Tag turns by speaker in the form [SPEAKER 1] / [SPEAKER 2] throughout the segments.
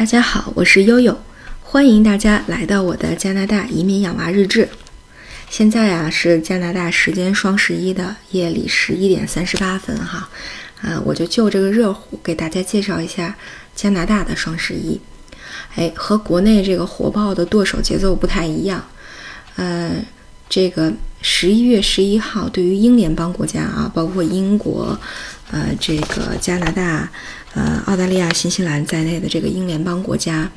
[SPEAKER 1] 大家好，我是悠悠，欢迎大家来到我的加拿大移民养娃日志。现在啊是加拿大时间双十一的夜里十一点三十八分哈，啊，我就就这个热乎给大家介绍一下加拿大的双十一。哎，和国内这个火爆的剁手节奏不太一样。呃，这个十一月十一号，对于英联邦国家啊，包括英国、呃，这个加拿大。呃，澳大利亚、新西兰在内的这个英联邦国家，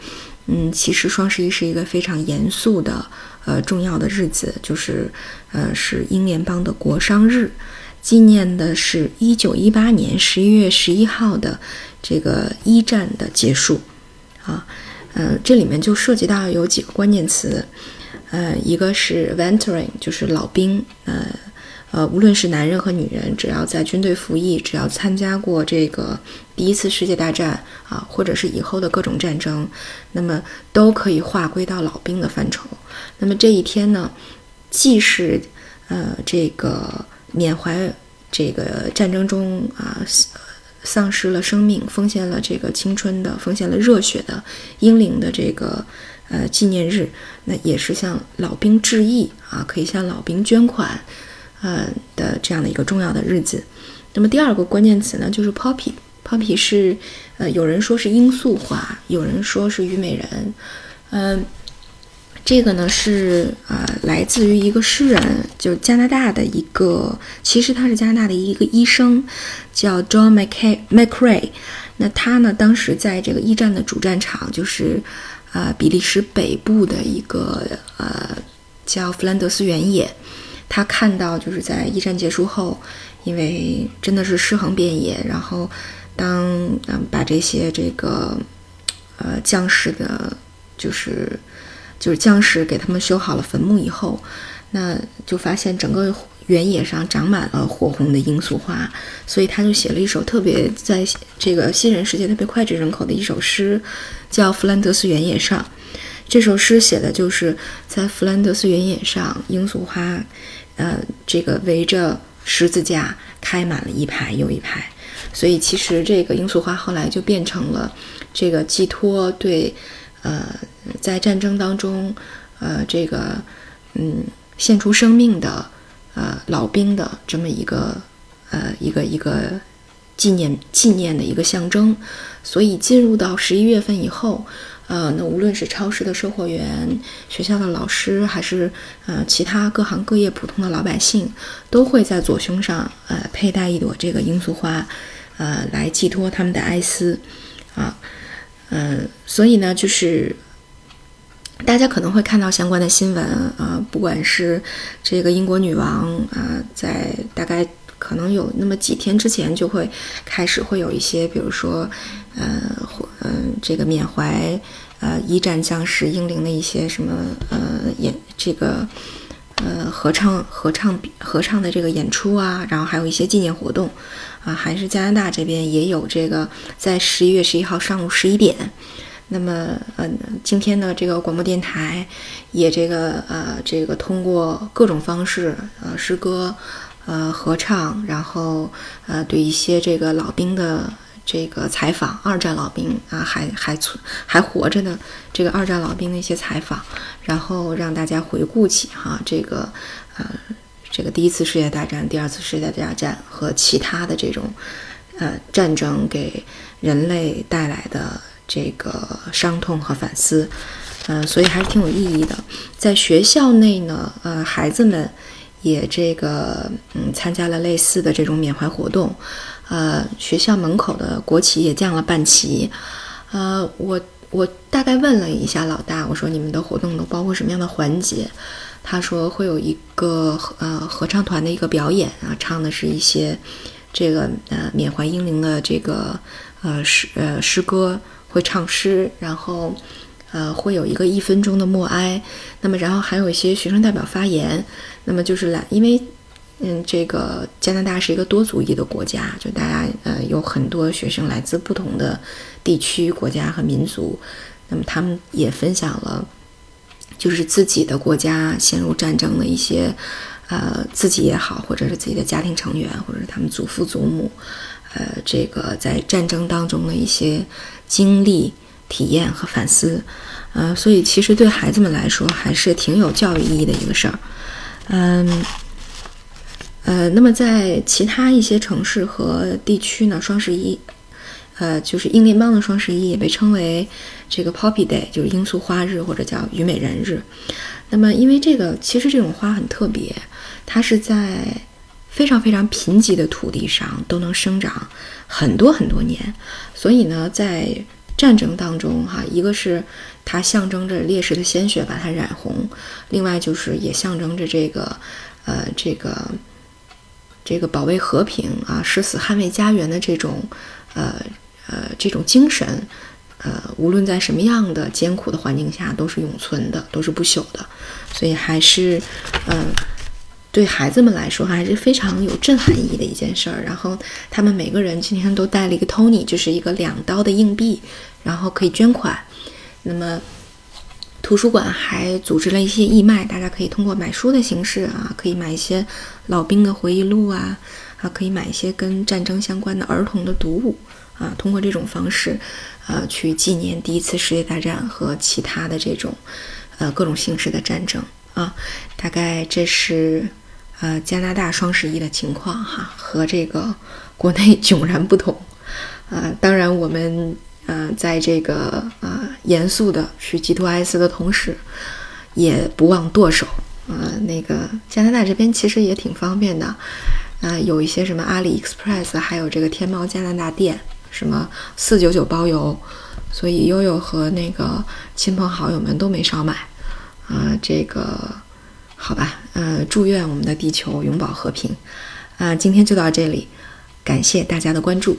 [SPEAKER 1] 嗯，其实双十一是一个非常严肃的、呃重要的日子，就是呃是英联邦的国殇日，纪念的是一九一八年十一月十一号的这个一战的结束。啊，嗯，这里面就涉及到有几个关键词，呃，一个是 veteran，就是老兵，呃。呃，无论是男人和女人，只要在军队服役，只要参加过这个第一次世界大战啊，或者是以后的各种战争，那么都可以划归到老兵的范畴。那么这一天呢，既是呃这个缅怀这个战争中啊丧失了生命、奉献了这个青春的、奉献了热血的英灵的这个呃纪念日，那也是向老兵致意啊，可以向老兵捐款。呃的这样的一个重要的日子，那么第二个关键词呢，就是 poppy，poppy 是呃有人说是罂粟花，有人说是虞美人，嗯，这个呢是啊来自于一个诗人，就加拿大的一个，其实他是加拿大的一个医生，叫 John Mac MacRay，那他呢当时在这个一战的主战场，就是啊比利时北部的一个呃叫弗兰德斯原野。他看到，就是在一战结束后，因为真的是尸横遍野，然后当嗯把这些这个呃将士的，就是就是将士给他们修好了坟墓以后，那就发现整个原野上长满了火红的罂粟花，所以他就写了一首特别在这个新人世界特别脍炙人口的一首诗，叫《弗兰德斯原野上》。这首诗写的就是在弗兰德斯原野上，罂粟花。呃，这个围着十字架开满了一排又一排，所以其实这个罂粟花后来就变成了这个寄托对，呃，在战争当中，呃，这个嗯献出生命的呃老兵的这么一个呃一个一个纪念纪念的一个象征，所以进入到十一月份以后。呃，那无论是超市的售货员、学校的老师，还是呃其他各行各业普通的老百姓，都会在左胸上呃佩戴一朵这个罂粟花，呃，来寄托他们的哀思啊。嗯，所以呢，就是大家可能会看到相关的新闻啊，不管是这个英国女王啊，在大概可能有那么几天之前，就会开始会有一些，比如说。呃，或嗯，这个缅怀呃一战将士英灵的一些什么呃演这个呃合唱合唱合唱的这个演出啊，然后还有一些纪念活动啊，还是加拿大这边也有这个在十一月十一号上午十一点，那么嗯，今天的这个广播电台也这个呃这个通过各种方式呃诗歌呃合唱，然后呃对一些这个老兵的。这个采访二战老兵啊，还还存还活着的这个二战老兵的一些采访，然后让大家回顾起哈这个呃这个第一次世界大战、第二次世界大战和其他的这种呃战争给人类带来的这个伤痛和反思，嗯，所以还是挺有意义的。在学校内呢，呃，孩子们也这个嗯参加了类似的这种缅怀活动。呃，学校门口的国旗也降了半旗。呃，我我大概问了一下老大，我说你们的活动都包括什么样的环节？他说会有一个呃合唱团的一个表演啊，唱的是一些这个呃缅怀英灵的这个呃诗呃诗歌，会唱诗，然后呃会有一个一分钟的默哀。那么然后还有一些学生代表发言。那么就是来，因为。嗯，这个加拿大是一个多族裔的国家，就大家呃有很多学生来自不同的地区、国家和民族，那么他们也分享了，就是自己的国家陷入战争的一些，呃，自己也好，或者是自己的家庭成员，或者是他们祖父祖母，呃，这个在战争当中的一些经历，体验和反思，呃，所以其实对孩子们来说还是挺有教育意义的一个事儿，嗯，呃，那么在其他一些城市和地区呢，双十一，呃，就是英联邦的双十一也被称为这个 Poppy Day，就是罂粟花日或者叫虞美人日。那么因为这个，其实这种花很特别，它是在非常非常贫瘠的土地上都能生长很多很多年，所以呢，在战争当中，哈，一个是它象征着烈士的鲜血把它染红，另外就是也象征着这个，呃，这个这个保卫和平啊，誓死捍卫家园的这种，呃呃，这种精神。呃，无论在什么样的艰苦的环境下，都是永存的，都是不朽的，所以还是，嗯，对孩子们来说还是非常有震撼意义的一件事儿。然后他们每个人今天都带了一个 Tony，就是一个两刀的硬币，然后可以捐款。那么图书馆还组织了一些义卖，大家可以通过买书的形式啊，可以买一些老兵的回忆录啊，啊，可以买一些跟战争相关的儿童的读物啊，通过这种方式。呃，去纪念第一次世界大战和其他的这种，呃，各种形式的战争啊。大概这是呃加拿大双十一的情况哈，和这个国内 迥然不同。呃，当然我们呃在这个呃严肃的去基督哀思的同时，也不忘剁手。呃，那个加拿大这边其实也挺方便的，呃，有一些什么阿里 Express，还有这个天猫加拿大店。什么四九九包邮，所以悠悠和那个亲朋好友们都没少买，啊，这个好吧，呃，祝愿我们的地球永保和平，啊，今天就到这里，感谢大家的关注。